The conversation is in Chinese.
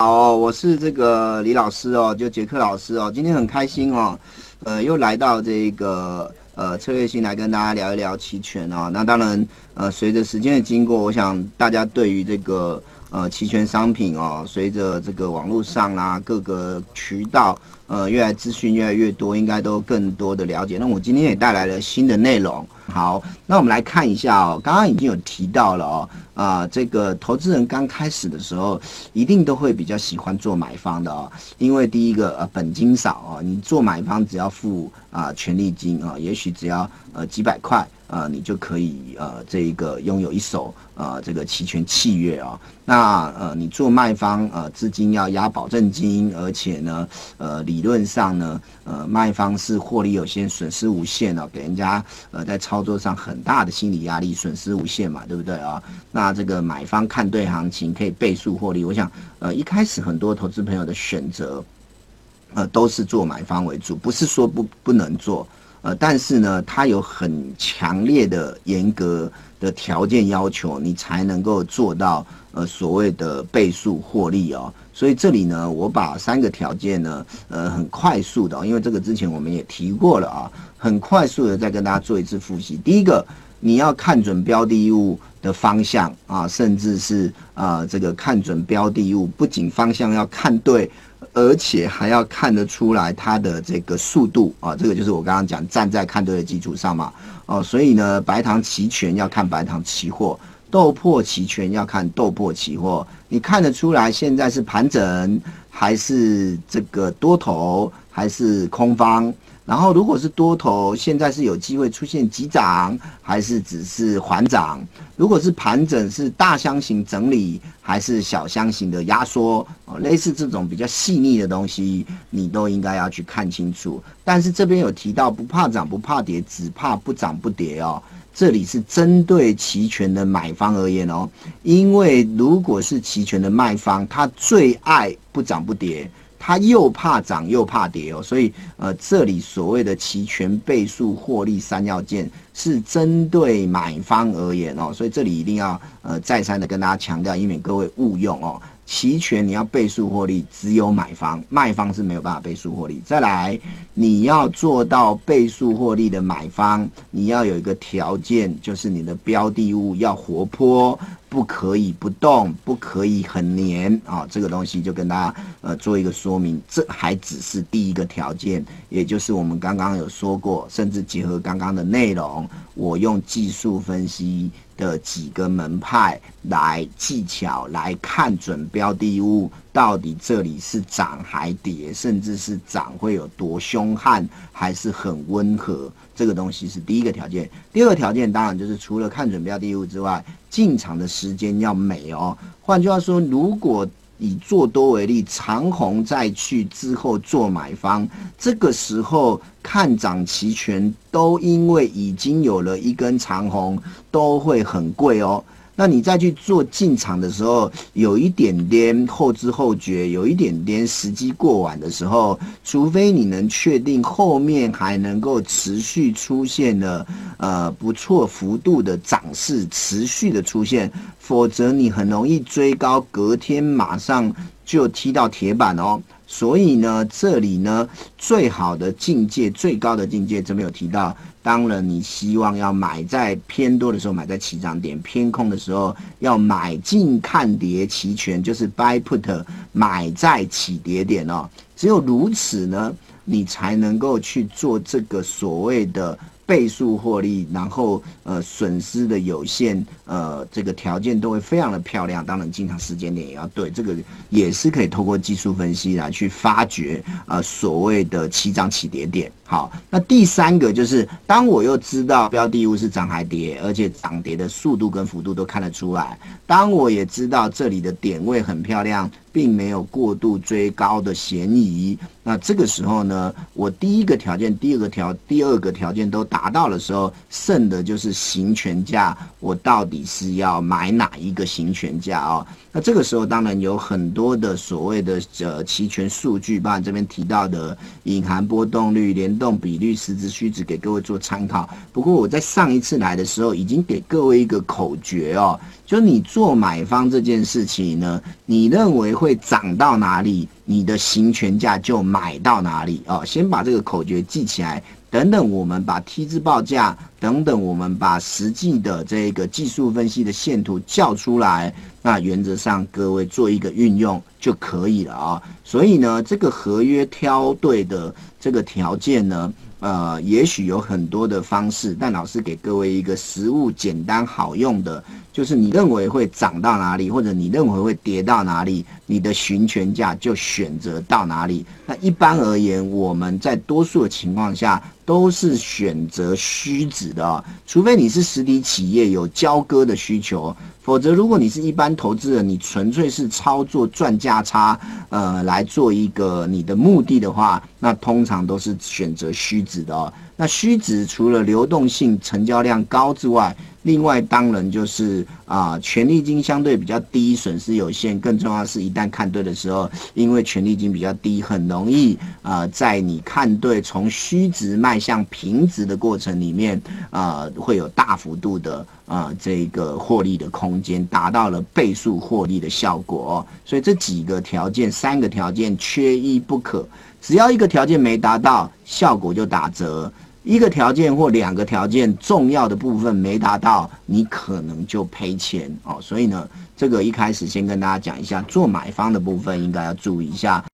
好，我是这个李老师哦，就杰克老师哦，今天很开心哦，呃，又来到这个呃策略性来跟大家聊一聊期权哦。那当然，呃，随着时间的经过，我想大家对于这个呃期权商品哦，随着这个网络上啦各个渠道呃越来资讯越来越多，应该都更多的了解。那我今天也带来了新的内容。好，那我们来看一下哦。刚刚已经有提到了哦，啊，这个投资人刚开始的时候，一定都会比较喜欢做买方的哦，因为第一个呃本金少哦，你做买方只要付啊权利金啊，也许只要呃几百块。呃，你就可以呃，这一个拥有一手呃这个期权契约啊。那呃，你做卖方呃，资金要押保证金，而且呢，呃，理论上呢，呃，卖方是获利有限，损失无限哦，给人家呃在操作上很大的心理压力，损失无限嘛，对不对啊？那这个买方看对行情可以倍数获利，我想呃一开始很多投资朋友的选择呃都是做买方为主，不是说不不能做。呃，但是呢，它有很强烈的严格的条件要求，你才能够做到呃所谓的倍数获利哦。所以这里呢，我把三个条件呢，呃，很快速的，因为这个之前我们也提过了啊，很快速的再跟大家做一次复习。第一个，你要看准标的物的方向啊，甚至是啊这个看准标的物，不仅方向要看对。而且还要看得出来它的这个速度啊，这个就是我刚刚讲站在看对的基础上嘛，哦，所以呢，白糖期权要看白糖期货，豆粕期权要看豆粕期货，你看得出来现在是盘整还是这个多头还是空方？然后，如果是多头，现在是有机会出现急涨，还是只是缓涨？如果是盘整，是大箱型整理，还是小箱型的压缩？哦，类似这种比较细腻的东西，你都应该要去看清楚。但是这边有提到，不怕涨，不怕跌，只怕不涨不跌哦。这里是针对期权的买方而言哦，因为如果是期权的卖方，他最爱不涨不跌。他又怕涨又怕跌哦，所以呃，这里所谓的期权倍数获利三要件是针对买方而言哦，所以这里一定要呃再三的跟大家强调，以免各位误用哦。期权你要倍数获利，只有买方，卖方是没有办法倍数获利。再来，你要做到倍数获利的买方，你要有一个条件，就是你的标的物要活泼。不可以不动，不可以很黏啊！这个东西就跟大家呃做一个说明，这还只是第一个条件，也就是我们刚刚有说过，甚至结合刚刚的内容，我用技术分析的几个门派来技巧来看准标的物，到底这里是涨还跌，甚至是涨会有多凶悍，还是很温和？这个东西是第一个条件。第二个条件当然就是除了看准标的物之外。进场的时间要美哦。换句话说，如果以做多为例，长虹再去之后做买方，这个时候看涨期权都因为已经有了一根长虹，都会很贵哦。那你再去做进场的时候，有一点点后知后觉，有一点点时机过晚的时候，除非你能确定后面还能够持续出现的呃不错幅度的涨势，持续的出现，否则你很容易追高，隔天马上就踢到铁板哦。所以呢，这里呢最好的境界、最高的境界，这边有提到。当然，你希望要买在偏多的时候买在起涨点，偏空的时候要买进看跌期权，就是 buy put 买在起跌点哦。只有如此呢，你才能够去做这个所谓的。倍数获利，然后呃损失的有限，呃这个条件都会非常的漂亮。当然进场时间点也要对，这个也是可以透过技术分析来去发掘呃所谓的起涨起跌点。好，那第三个就是当我又知道标的物是涨还跌，而且涨跌的速度跟幅度都看得出来，当我也知道这里的点位很漂亮。并没有过度追高的嫌疑。那这个时候呢，我第一个条件、第二个条、第二个条件都达到的时候，剩的就是行权价。我到底是要买哪一个行权价哦？那这个时候当然有很多的所谓的呃期权数据，包含这边提到的隐含波动率、连动比率、实值虚值给各位做参考。不过我在上一次来的时候，已经给各位一个口诀哦，就你做买方这件事情呢，你认为会涨到哪里，你的行权价就买到哪里哦。先把这个口诀记起来。等等，我们把 T 字报价，等等，我们把实际的这个技术分析的线图叫出来，那原则上各位做一个运用就可以了啊。所以呢，这个合约挑对的这个条件呢。呃，也许有很多的方式，但老师给各位一个实物简单好用的，就是你认为会涨到哪里，或者你认为会跌到哪里，你的询权价就选择到哪里。那一般而言，我们在多数的情况下都是选择虚值的，除非你是实体企业有交割的需求。否则，如果你是一般投资人，你纯粹是操作赚价差，呃，来做一个你的目的的话，那通常都是选择虚值的哦。那虚值除了流动性、成交量高之外，另外当然就是啊，权利金相对比较低，损失有限。更重要是一旦看对的时候，因为权利金比较低，很容易啊，在你看对从虚值迈向平值的过程里面啊，会有大幅度的啊这个获利的空间，达到了倍数获利的效果。所以这几个条件，三个条件缺一不可，只要一个条件没达到，效果就打折。一个条件或两个条件重要的部分没达到，你可能就赔钱哦。所以呢，这个一开始先跟大家讲一下，做买方的部分应该要注意一下。